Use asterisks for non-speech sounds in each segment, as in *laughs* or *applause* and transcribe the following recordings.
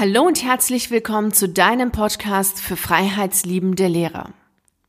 Hallo und herzlich willkommen zu deinem Podcast für freiheitsliebende Lehrer.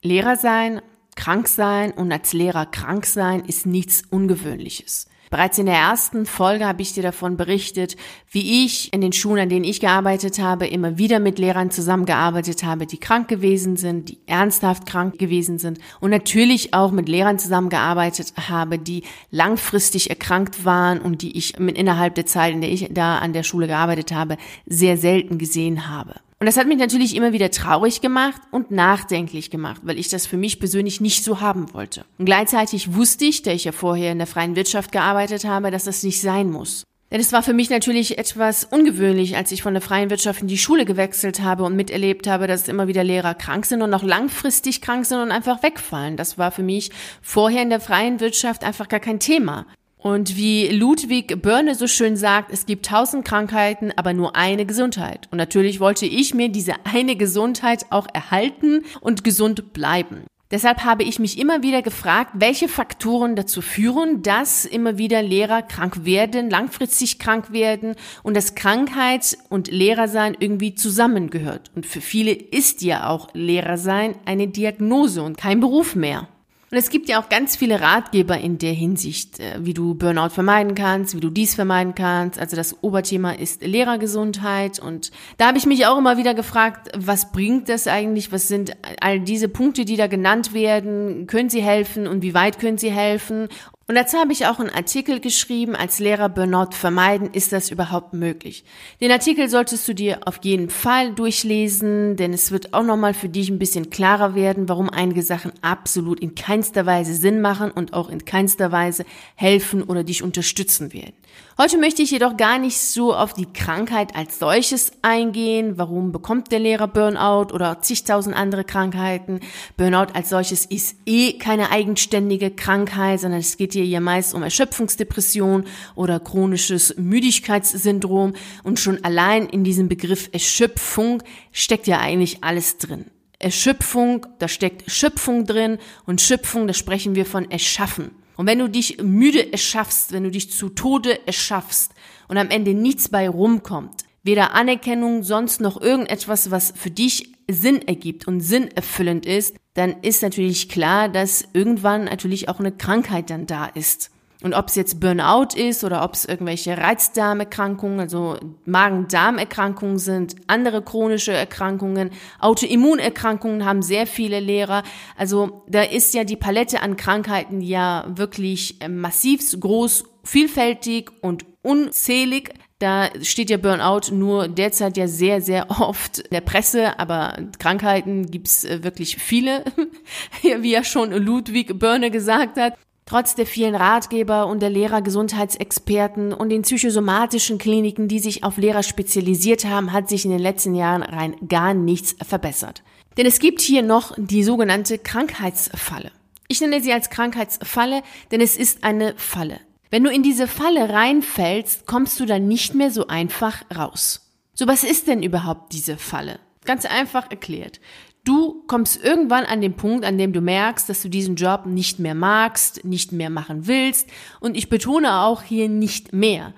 Lehrer sein, krank sein und als Lehrer krank sein ist nichts Ungewöhnliches. Bereits in der ersten Folge habe ich dir davon berichtet, wie ich in den Schulen, an denen ich gearbeitet habe, immer wieder mit Lehrern zusammengearbeitet habe, die krank gewesen sind, die ernsthaft krank gewesen sind und natürlich auch mit Lehrern zusammengearbeitet habe, die langfristig erkrankt waren und die ich innerhalb der Zeit, in der ich da an der Schule gearbeitet habe, sehr selten gesehen habe. Und das hat mich natürlich immer wieder traurig gemacht und nachdenklich gemacht, weil ich das für mich persönlich nicht so haben wollte. Und gleichzeitig wusste ich, da ich ja vorher in der freien Wirtschaft gearbeitet habe, dass das nicht sein muss. Denn es war für mich natürlich etwas ungewöhnlich, als ich von der freien Wirtschaft in die Schule gewechselt habe und miterlebt habe, dass immer wieder Lehrer krank sind und auch langfristig krank sind und einfach wegfallen. Das war für mich vorher in der freien Wirtschaft einfach gar kein Thema. Und wie Ludwig Börne so schön sagt, es gibt tausend Krankheiten, aber nur eine Gesundheit. Und natürlich wollte ich mir diese eine Gesundheit auch erhalten und gesund bleiben. Deshalb habe ich mich immer wieder gefragt, welche Faktoren dazu führen, dass immer wieder Lehrer krank werden, langfristig krank werden und dass Krankheit und Lehrersein irgendwie zusammengehört. Und für viele ist ja auch Lehrersein eine Diagnose und kein Beruf mehr. Und es gibt ja auch ganz viele Ratgeber in der Hinsicht, äh, wie du Burnout vermeiden kannst, wie du dies vermeiden kannst. Also das Oberthema ist Lehrergesundheit. Und da habe ich mich auch immer wieder gefragt, was bringt das eigentlich? Was sind all diese Punkte, die da genannt werden? Können sie helfen und wie weit können sie helfen? Und dazu habe ich auch einen Artikel geschrieben, als Lehrer Burnout vermeiden, ist das überhaupt möglich? Den Artikel solltest du dir auf jeden Fall durchlesen, denn es wird auch nochmal für dich ein bisschen klarer werden, warum einige Sachen absolut in keinster Weise Sinn machen und auch in keinster Weise helfen oder dich unterstützen werden. Heute möchte ich jedoch gar nicht so auf die Krankheit als solches eingehen. Warum bekommt der Lehrer Burnout oder zigtausend andere Krankheiten? Burnout als solches ist eh keine eigenständige Krankheit, sondern es geht ja meist um Erschöpfungsdepression oder chronisches Müdigkeitssyndrom. Und schon allein in diesem Begriff Erschöpfung steckt ja eigentlich alles drin. Erschöpfung, da steckt Schöpfung drin und Schöpfung, da sprechen wir von Erschaffen. Und wenn du dich müde erschaffst, wenn du dich zu Tode erschaffst und am Ende nichts bei rumkommt, weder Anerkennung, sonst noch irgendetwas, was für dich Sinn ergibt und sinnerfüllend ist, dann ist natürlich klar, dass irgendwann natürlich auch eine Krankheit dann da ist. Und ob es jetzt Burnout ist oder ob es irgendwelche Reizdarmerkrankungen, also Magen-Darm-Erkrankungen sind, andere chronische Erkrankungen, Autoimmunerkrankungen haben sehr viele Lehrer. Also da ist ja die Palette an Krankheiten ja wirklich äh, massiv groß, vielfältig und unzählig. Da steht ja Burnout nur derzeit ja sehr, sehr oft in der Presse, aber Krankheiten gibt's äh, wirklich viele, *laughs* wie ja schon Ludwig Börne gesagt hat. Trotz der vielen Ratgeber und der Lehrergesundheitsexperten und den psychosomatischen Kliniken, die sich auf Lehrer spezialisiert haben, hat sich in den letzten Jahren rein gar nichts verbessert. Denn es gibt hier noch die sogenannte Krankheitsfalle. Ich nenne sie als Krankheitsfalle, denn es ist eine Falle. Wenn du in diese Falle reinfällst, kommst du dann nicht mehr so einfach raus. So was ist denn überhaupt diese Falle? Ganz einfach erklärt. Du kommst irgendwann an den Punkt, an dem du merkst, dass du diesen Job nicht mehr magst, nicht mehr machen willst. Und ich betone auch hier nicht mehr.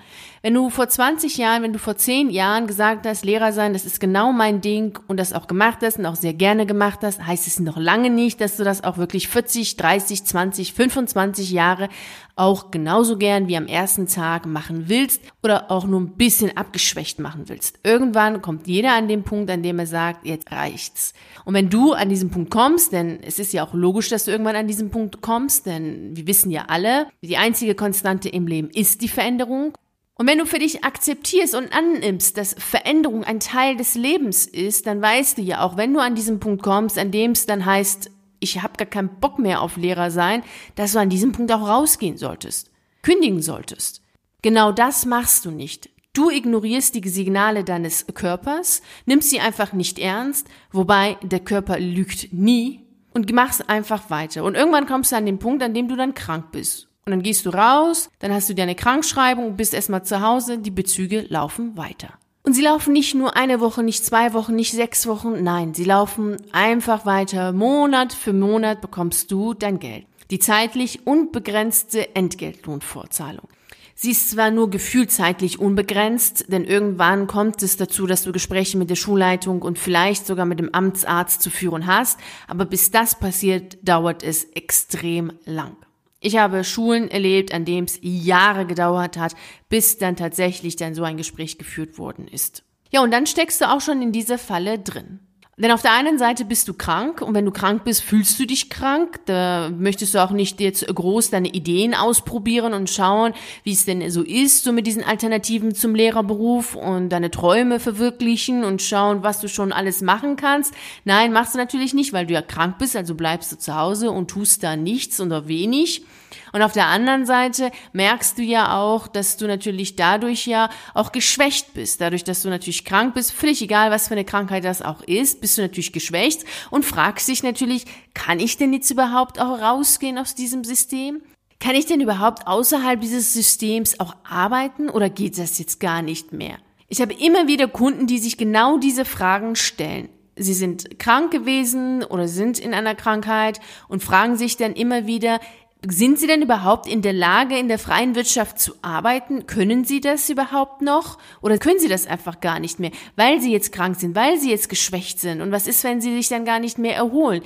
Wenn du vor 20 Jahren, wenn du vor 10 Jahren gesagt hast, Lehrer sein, das ist genau mein Ding und das auch gemacht hast und auch sehr gerne gemacht hast, heißt es noch lange nicht, dass du das auch wirklich 40, 30, 20, 25 Jahre auch genauso gern wie am ersten Tag machen willst oder auch nur ein bisschen abgeschwächt machen willst. Irgendwann kommt jeder an den Punkt, an dem er sagt, jetzt reicht's. Und wenn du an diesen Punkt kommst, denn es ist ja auch logisch, dass du irgendwann an diesen Punkt kommst, denn wir wissen ja alle, die einzige Konstante im Leben ist die Veränderung und wenn du für dich akzeptierst und annimmst, dass Veränderung ein Teil des Lebens ist, dann weißt du ja auch, wenn du an diesen Punkt kommst, an dem es dann heißt, ich habe gar keinen Bock mehr auf Lehrer sein, dass du an diesem Punkt auch rausgehen solltest, kündigen solltest. Genau das machst du nicht. Du ignorierst die Signale deines Körpers, nimmst sie einfach nicht ernst, wobei der Körper lügt nie und machst einfach weiter. Und irgendwann kommst du an den Punkt, an dem du dann krank bist und dann gehst du raus, dann hast du dir eine Krankschreibung, bist erstmal zu Hause, die Bezüge laufen weiter. Und sie laufen nicht nur eine Woche, nicht zwei Wochen, nicht sechs Wochen, nein, sie laufen einfach weiter. Monat für Monat bekommst du dein Geld. Die zeitlich unbegrenzte Entgeltlohnvorzahlung. Sie ist zwar nur gefühlzeitlich unbegrenzt, denn irgendwann kommt es dazu, dass du Gespräche mit der Schulleitung und vielleicht sogar mit dem Amtsarzt zu führen hast, aber bis das passiert, dauert es extrem lang. Ich habe Schulen erlebt, an denen es Jahre gedauert hat, bis dann tatsächlich dann so ein Gespräch geführt worden ist. Ja, und dann steckst du auch schon in dieser Falle drin. Denn auf der einen Seite bist du krank und wenn du krank bist, fühlst du dich krank. Da möchtest du auch nicht jetzt groß deine Ideen ausprobieren und schauen, wie es denn so ist, so mit diesen Alternativen zum Lehrerberuf und deine Träume verwirklichen und schauen, was du schon alles machen kannst. Nein, machst du natürlich nicht, weil du ja krank bist, also bleibst du zu Hause und tust da nichts oder wenig. Und auf der anderen Seite merkst du ja auch, dass du natürlich dadurch ja auch geschwächt bist. Dadurch, dass du natürlich krank bist, völlig egal, was für eine Krankheit das auch ist, bist du natürlich geschwächt und fragst dich natürlich, kann ich denn jetzt überhaupt auch rausgehen aus diesem System? Kann ich denn überhaupt außerhalb dieses Systems auch arbeiten oder geht das jetzt gar nicht mehr? Ich habe immer wieder Kunden, die sich genau diese Fragen stellen. Sie sind krank gewesen oder sind in einer Krankheit und fragen sich dann immer wieder, sind Sie denn überhaupt in der Lage, in der freien Wirtschaft zu arbeiten? Können Sie das überhaupt noch? Oder können Sie das einfach gar nicht mehr, weil Sie jetzt krank sind, weil Sie jetzt geschwächt sind? Und was ist, wenn Sie sich dann gar nicht mehr erholen?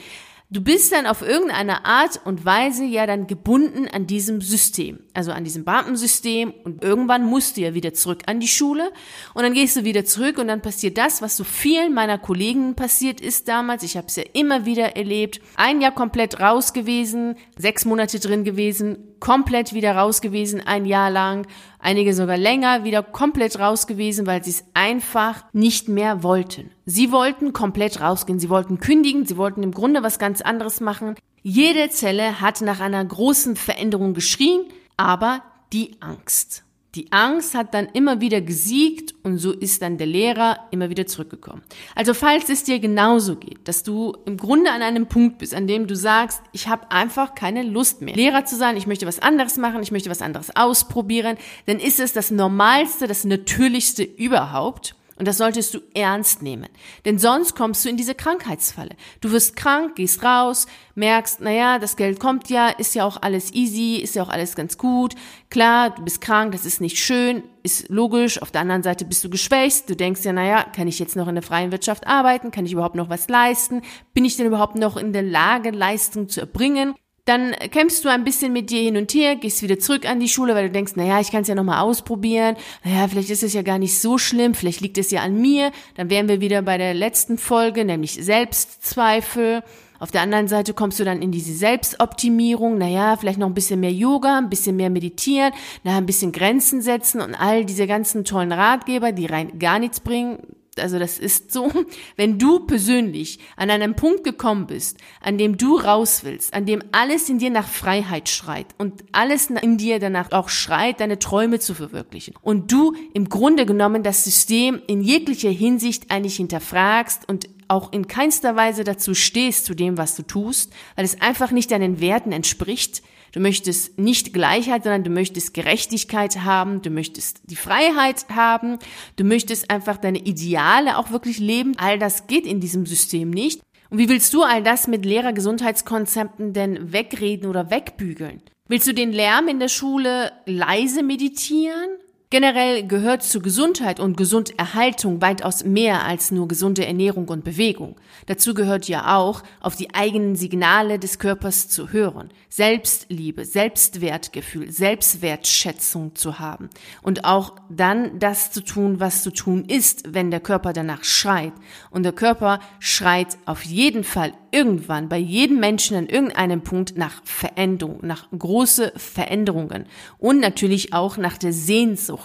Du bist dann auf irgendeine Art und Weise ja dann gebunden an diesem System, also an diesem Beamtensystem und irgendwann musst du ja wieder zurück an die Schule und dann gehst du wieder zurück und dann passiert das, was so vielen meiner Kollegen passiert ist damals. Ich habe es ja immer wieder erlebt. Ein Jahr komplett raus gewesen, sechs Monate drin gewesen, komplett wieder raus gewesen, ein Jahr lang, einige sogar länger wieder komplett raus gewesen, weil sie es einfach nicht mehr wollten. Sie wollten komplett rausgehen, sie wollten kündigen, sie wollten im Grunde was ganz anderes machen. Jede Zelle hat nach einer großen Veränderung geschrien, aber die Angst. Die Angst hat dann immer wieder gesiegt und so ist dann der Lehrer immer wieder zurückgekommen. Also falls es dir genauso geht, dass du im Grunde an einem Punkt bist, an dem du sagst, ich habe einfach keine Lust mehr, Lehrer zu sein, ich möchte was anderes machen, ich möchte was anderes ausprobieren, dann ist es das Normalste, das Natürlichste überhaupt und das solltest du ernst nehmen. Denn sonst kommst du in diese Krankheitsfalle. Du wirst krank, gehst raus, merkst, naja, das Geld kommt ja, ist ja auch alles easy, ist ja auch alles ganz gut. Klar, du bist krank, das ist nicht schön, ist logisch. Auf der anderen Seite bist du geschwächt. Du denkst ja, naja, kann ich jetzt noch in der freien Wirtschaft arbeiten? Kann ich überhaupt noch was leisten? Bin ich denn überhaupt noch in der Lage, Leistung zu erbringen? Dann kämpfst du ein bisschen mit dir hin und her, gehst wieder zurück an die Schule, weil du denkst, naja, ich kann es ja nochmal ausprobieren. Naja, vielleicht ist es ja gar nicht so schlimm, vielleicht liegt es ja an mir. Dann wären wir wieder bei der letzten Folge, nämlich Selbstzweifel. Auf der anderen Seite kommst du dann in diese Selbstoptimierung, naja, vielleicht noch ein bisschen mehr Yoga, ein bisschen mehr meditieren, naja, ein bisschen Grenzen setzen und all diese ganzen tollen Ratgeber, die rein gar nichts bringen, also das ist so, *laughs* wenn du persönlich an einem Punkt gekommen bist, an dem du raus willst, an dem alles in dir nach Freiheit schreit und alles in dir danach auch schreit, deine Träume zu verwirklichen und du im Grunde genommen das System in jeglicher Hinsicht eigentlich hinterfragst und auch in keinster Weise dazu stehst zu dem, was du tust, weil es einfach nicht deinen Werten entspricht, Du möchtest nicht Gleichheit, sondern du möchtest Gerechtigkeit haben, du möchtest die Freiheit haben, du möchtest einfach deine Ideale auch wirklich leben. All das geht in diesem System nicht. Und wie willst du all das mit Lehrergesundheitskonzepten denn wegreden oder wegbügeln? Willst du den Lärm in der Schule leise meditieren? Generell gehört zu Gesundheit und Gesunderhaltung weitaus mehr als nur gesunde Ernährung und Bewegung. Dazu gehört ja auch, auf die eigenen Signale des Körpers zu hören, Selbstliebe, Selbstwertgefühl, Selbstwertschätzung zu haben und auch dann das zu tun, was zu tun ist, wenn der Körper danach schreit. Und der Körper schreit auf jeden Fall irgendwann bei jedem Menschen an irgendeinem Punkt nach Veränderung, nach große Veränderungen und natürlich auch nach der Sehnsucht.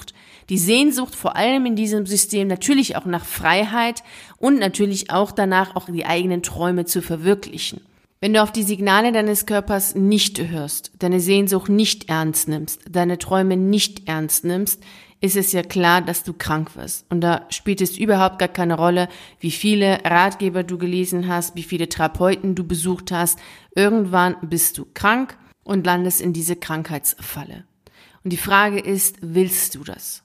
Die Sehnsucht vor allem in diesem System natürlich auch nach Freiheit und natürlich auch danach auch die eigenen Träume zu verwirklichen. Wenn du auf die Signale deines Körpers nicht hörst, deine Sehnsucht nicht ernst nimmst, deine Träume nicht ernst nimmst, ist es ja klar, dass du krank wirst. Und da spielt es überhaupt gar keine Rolle, wie viele Ratgeber du gelesen hast, wie viele Therapeuten du besucht hast. Irgendwann bist du krank und landest in diese Krankheitsfalle. Und die Frage ist, willst du das?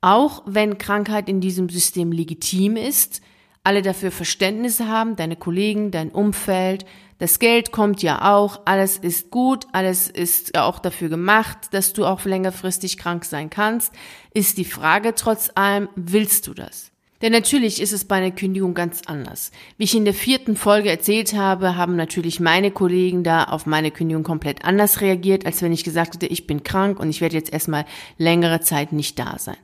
Auch wenn Krankheit in diesem System legitim ist, alle dafür Verständnis haben, deine Kollegen, dein Umfeld, das Geld kommt ja auch, alles ist gut, alles ist auch dafür gemacht, dass du auch längerfristig krank sein kannst, ist die Frage trotz allem, willst du das? Denn natürlich ist es bei einer Kündigung ganz anders. Wie ich in der vierten Folge erzählt habe, haben natürlich meine Kollegen da auf meine Kündigung komplett anders reagiert, als wenn ich gesagt hätte, ich bin krank und ich werde jetzt erstmal längere Zeit nicht da sein.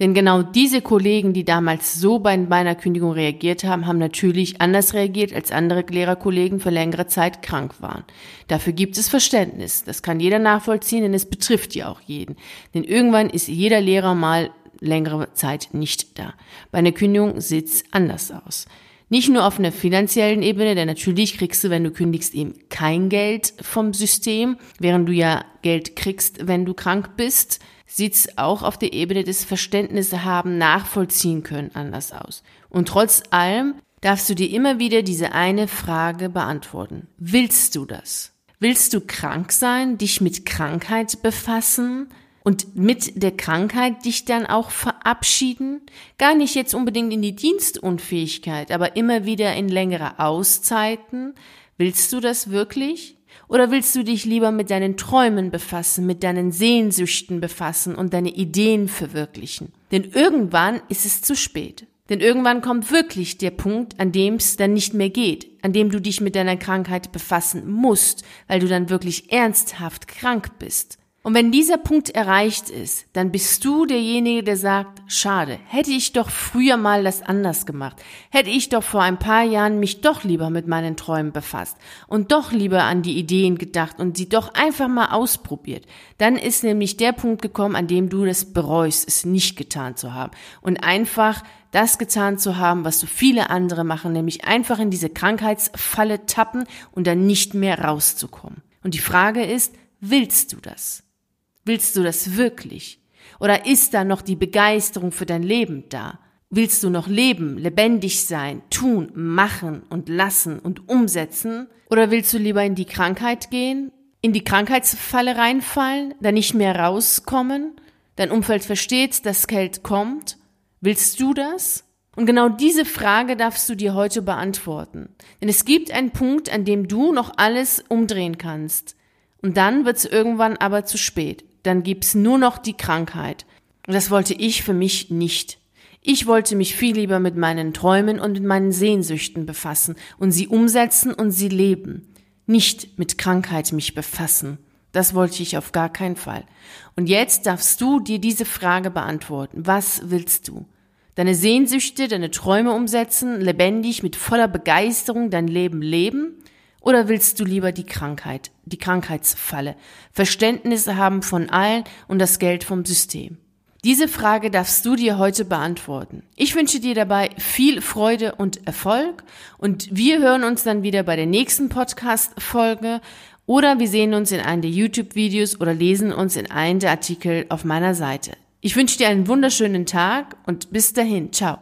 Denn genau diese Kollegen, die damals so bei meiner Kündigung reagiert haben, haben natürlich anders reagiert, als andere Lehrerkollegen für längere Zeit krank waren. Dafür gibt es Verständnis. Das kann jeder nachvollziehen, denn es betrifft ja auch jeden. Denn irgendwann ist jeder Lehrer mal längere Zeit nicht da. Bei einer Kündigung sieht es anders aus. Nicht nur auf einer finanziellen Ebene, denn natürlich kriegst du, wenn du kündigst, eben kein Geld vom System, während du ja Geld kriegst, wenn du krank bist sieht's auch auf der Ebene des Verständnisse haben, nachvollziehen können anders aus. Und trotz allem darfst du dir immer wieder diese eine Frage beantworten. Willst du das? Willst du krank sein, dich mit Krankheit befassen und mit der Krankheit dich dann auch verabschieden? Gar nicht jetzt unbedingt in die Dienstunfähigkeit, aber immer wieder in längere Auszeiten. Willst du das wirklich? Oder willst du dich lieber mit deinen Träumen befassen, mit deinen Sehnsüchten befassen und deine Ideen verwirklichen? Denn irgendwann ist es zu spät. Denn irgendwann kommt wirklich der Punkt, an dem es dann nicht mehr geht, an dem du dich mit deiner Krankheit befassen musst, weil du dann wirklich ernsthaft krank bist. Und wenn dieser Punkt erreicht ist, dann bist du derjenige, der sagt, schade, hätte ich doch früher mal das anders gemacht, hätte ich doch vor ein paar Jahren mich doch lieber mit meinen Träumen befasst und doch lieber an die Ideen gedacht und sie doch einfach mal ausprobiert. Dann ist nämlich der Punkt gekommen, an dem du das bereust, es nicht getan zu haben und einfach das getan zu haben, was so viele andere machen, nämlich einfach in diese Krankheitsfalle tappen und dann nicht mehr rauszukommen. Und die Frage ist, willst du das? Willst du das wirklich? Oder ist da noch die Begeisterung für dein Leben da? Willst du noch leben, lebendig sein, tun, machen und lassen und umsetzen? Oder willst du lieber in die Krankheit gehen, in die Krankheitsfalle reinfallen, da nicht mehr rauskommen? Dein Umfeld versteht, dass Geld kommt? Willst du das? Und genau diese Frage darfst du dir heute beantworten. Denn es gibt einen Punkt, an dem du noch alles umdrehen kannst. Und dann wird es irgendwann aber zu spät dann gibt's nur noch die Krankheit. Und das wollte ich für mich nicht. Ich wollte mich viel lieber mit meinen Träumen und mit meinen Sehnsüchten befassen und sie umsetzen und sie leben. Nicht mit Krankheit mich befassen. Das wollte ich auf gar keinen Fall. Und jetzt darfst du dir diese Frage beantworten. Was willst du? Deine Sehnsüchte, deine Träume umsetzen, lebendig, mit voller Begeisterung dein Leben leben? Oder willst du lieber die Krankheit, die Krankheitsfalle, Verständnisse haben von allen und das Geld vom System? Diese Frage darfst du dir heute beantworten. Ich wünsche dir dabei viel Freude und Erfolg und wir hören uns dann wieder bei der nächsten Podcast-Folge oder wir sehen uns in einem der YouTube-Videos oder lesen uns in einem der Artikel auf meiner Seite. Ich wünsche dir einen wunderschönen Tag und bis dahin. Ciao.